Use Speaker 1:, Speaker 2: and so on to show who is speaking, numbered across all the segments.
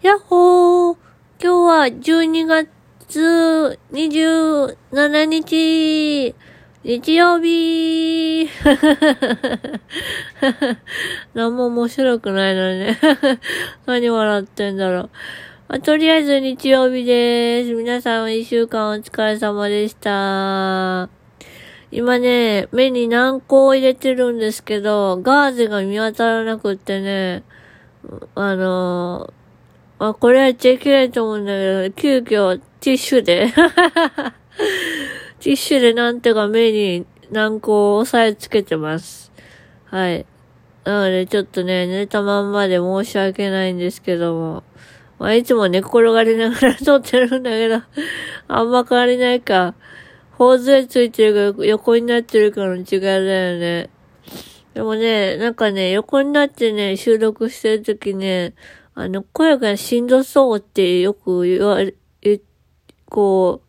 Speaker 1: やっほー今日は12月27日日曜日 何も面白くないのにね 何笑ってんだろう。まあ、とりあえず日曜日です。皆さん一週間お疲れ様でした。今ね、目に軟膏を入れてるんですけど、ガーゼが見当たらなくってね、あのあ、これは言っちゃいけないと思うんだけど、急遽ティッシュで ティッシュでなんてか目に軟膏を押さえつけてます。はい。なのでちょっとね、寝たまんまで申し訳ないんですけども。まあ、いつも寝転がりながら撮ってるんだけどあんま変わりないか。頬杖ついてるか横になってるかの違いだよね。でもね、なんかね、横になってね、収録してるときね、あの、声がしんどそうってよく言われ、言こ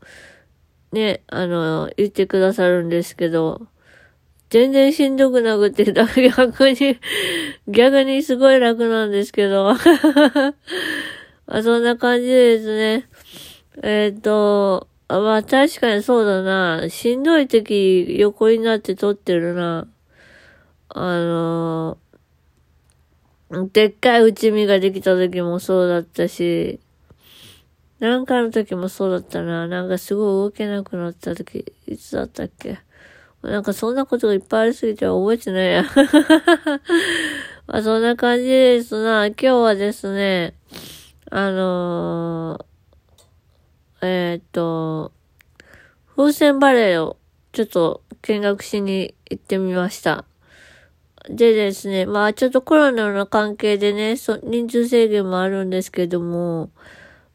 Speaker 1: う、ね、あの、言ってくださるんですけど、全然しんどくなくて、逆に、逆にすごい楽なんですけど。あそんな感じですね。えっ、ー、と、まあ確かにそうだな。しんどい時横になって撮ってるな。あのー、でっかい内身ができた時もそうだったし、なんかの時もそうだったな。なんかすごい動けなくなった時、いつだったっけ？なんかそんなことがいっぱいありすぎて覚えてないや。まあそんな感じですな。今日はですね、あのーえー、っと、風船バレーをちょっと見学しに行ってみました。でですね、まあちょっとコロナの関係でね、そ人数制限もあるんですけども、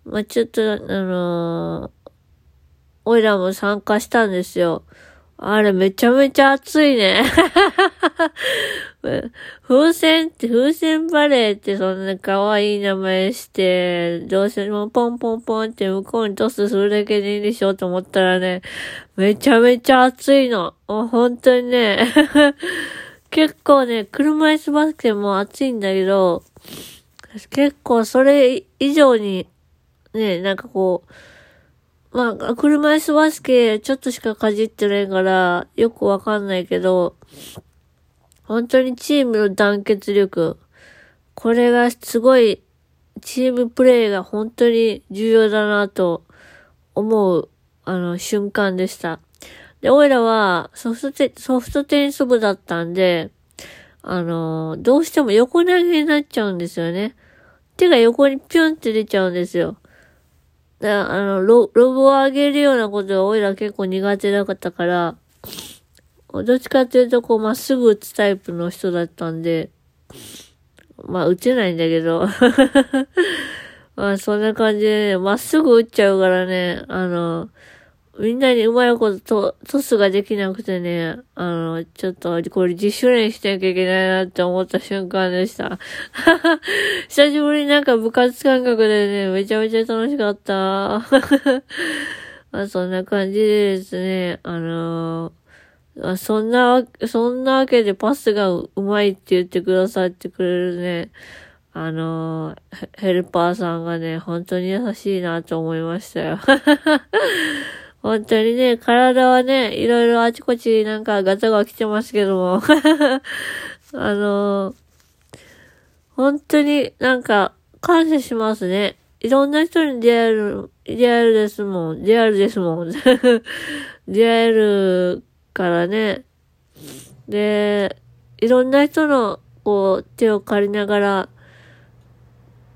Speaker 1: まあちょっとあのー、おいらも参加したんですよ。あれめちゃめちゃ暑いね。風船って、風船バレーってそんな可愛い名前して、どうせもうポンポンポンって向こうにトスするだけでいいでしょと思ったらね、めちゃめちゃ暑いの。本当にね。結構ね、車椅子バスケも暑いんだけど、結構それ以上に、ね、なんかこう、まあ、車椅子バスケちょっとしかかじってないから、よくわかんないけど、本当にチームの団結力、これがすごい、チームプレーが本当に重要だなと思う、あの、瞬間でした。で、オイラはソフトテ、ソフトテニス部だったんで、あの、どうしても横投げになっちゃうんですよね。手が横にピュンって出ちゃうんですよ。だあの、ロ、ロブを上げるようなことがおいら結構苦手だったから、どっちかっていうと、こう、まっすぐ打つタイプの人だったんで、まあ、打てないんだけど、まあ、そんな感じでね、まっすぐ打っちゃうからね、あの、みんなにうまいことトスができなくてね、あの、ちょっとこれ自主練しなきゃいけないなって思った瞬間でした。久しぶりになんか部活感覚でね、めちゃめちゃ楽しかった。まあそんな感じでですね、あのー、そんな、そんなわけでパスがうまいって言ってくださってくれるね、あのー、ヘルパーさんがね、本当に優しいなと思いましたよ。本当にね、体はね、いろいろあちこちなんかガタが来てますけども。あの本当になんか感謝しますね。いろんな人に出会える、出会えるですもん。出会えるですもん。出会えるからね。で、いろんな人のこう手を借りながら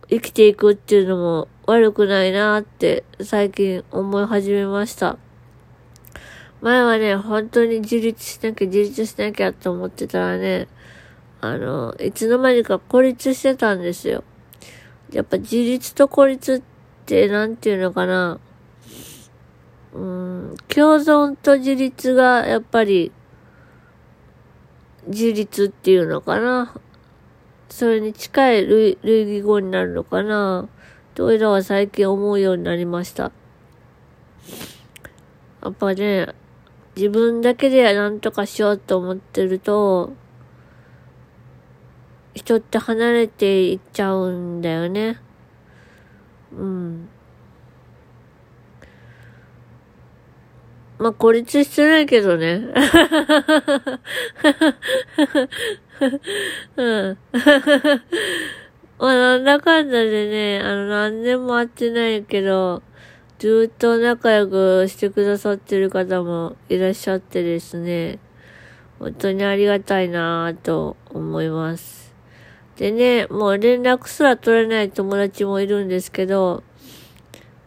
Speaker 1: 生きていくっていうのも悪くないなって最近思い始めました。前はね、本当に自立しなきゃ自立しなきゃって思ってたらね、あの、いつの間にか孤立してたんですよ。やっぱ自立と孤立ってなんていうのかな。うん、共存と自立がやっぱり自立っていうのかな。それに近い類類義語になるのかな。というのは最近思うようになりました。やっぱね、自分だけで何とかしようと思ってると、人って離れていっちゃうんだよね。うん。まあ、孤立してないけどね。うん。まあ、なんだかんだでね、あの、何年も会ってないけど、ずっと仲良くしてくださってる方もいらっしゃってですね、本当にありがたいなぁと思います。でね、もう連絡すら取れない友達もいるんですけど、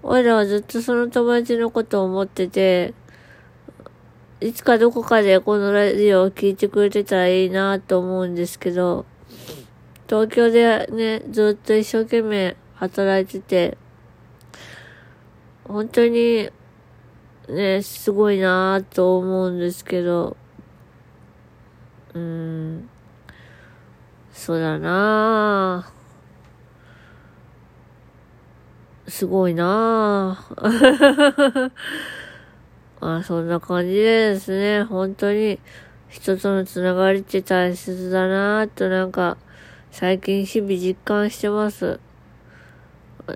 Speaker 1: 俺らはずっとその友達のことを思ってて、いつかどこかでこのラジオを聞いてくれてたらいいなと思うんですけど、東京でね、ずっと一生懸命働いてて、本当にね、すごいなと思うんですけど、うーん、そうだなすごいなぁ。あそんな感じでですね、本当に人とのつながりって大切だなぁとなんか最近日々実感してます。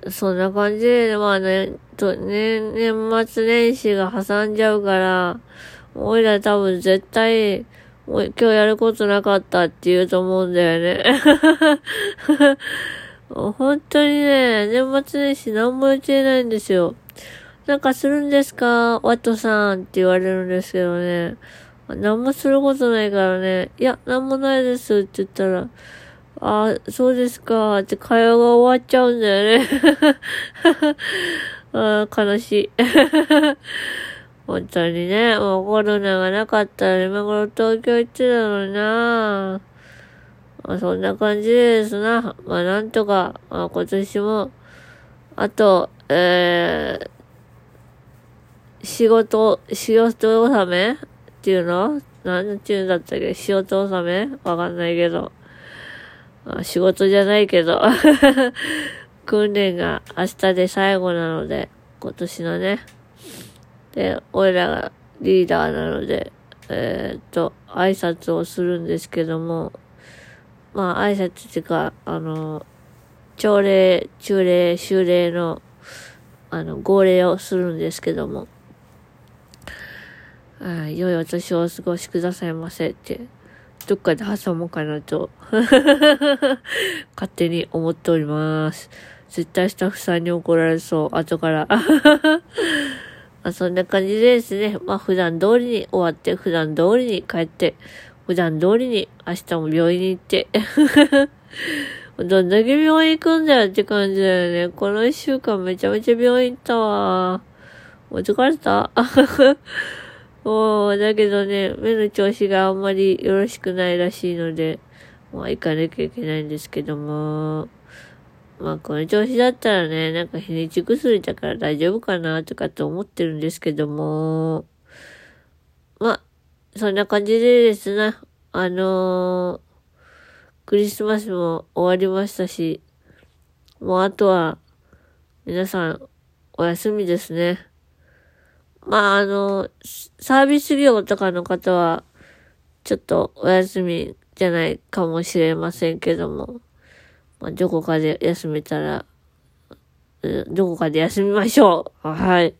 Speaker 1: そんな感じで、まあね、とね、年末年始が挟んじゃうから、おいら多分絶対、もう今日やることなかったって言うと思うんだよね。本当にね、年末年始何も言ってないんですよ。なんかするんですか？ワットさんって言われるんですけどね。何もすることないからね。いや、何もないですって言ったら、あ、そうですかって会話が終わっちゃうんだよね。あ悲しい。本当にね、もうコロナがなかったら今頃東京行ってたのになまあ、そんな感じですな。まあなんとか、まあ、今年も、あと、えー、仕事、仕事納めっていうの？何て言うんだったっけ？仕事納め？わかんないけど。あ仕事じゃないけど。訓練が明日で最後なので、今年のね。で、俺らがリーダーなので、えー、っと、挨拶をするんですけども、まあ挨拶っていうか、あの、朝礼、中礼、修礼の、あの、号令をするんですけども、良いお年をお過ごしくださいませって、どっかで挟もうかなと勝手に思っております。絶対スタッフさんに怒られそう、後から あ。そんな感じでですね、まあ普段通りに終わって、普段通りに帰って、普段通りに明日も病院に行って どんだけ病院行くんだよって感じだよね。この一週間めちゃめちゃ病院行ったわ。もう疲れた もう、だけどね、目の調子があんまりよろしくないらしいので、まあ行かなきゃいけないんですけども、まあこの調子だったらね、なんか日にち薬だから大丈夫かなとかって思ってるんですけども、まあ、そんな感じでですね、あのー、クリスマスも終わりましたし、もうあとは、皆さん、お休みですね。まあ、あの、サービス業とかの方は、ちょっとお休みじゃないかもしれませんけども、まあ、どこかで休めたら、どこかで休みましょう。はい。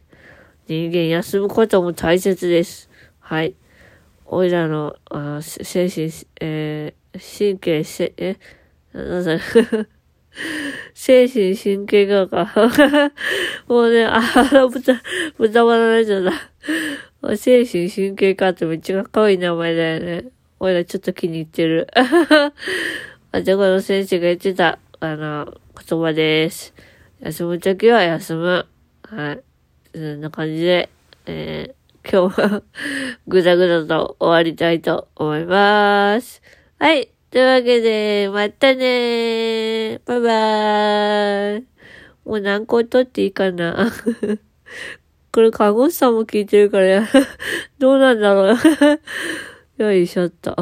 Speaker 1: 人間休むことも大切です。はい。おいらの、あ精神、えー、神経、せ、え、なんだ精神神経科か。もうね、あ、豚、豚バナナじゃない。精神神経科ってめっちゃかっこいい名前だよね。おいらちょっと気に入ってる。あ、じゃこの先生が言ってた、あの、言葉です。休むときは休む。はい。そんな感じで、えー、今日は ぐだぐだと終わりたいと思います。はい。というわけで、またねー。バイバーイ。もう何個取っていいかな。これ看護師さんも聞いてるから どうなんだろう よいしょっと。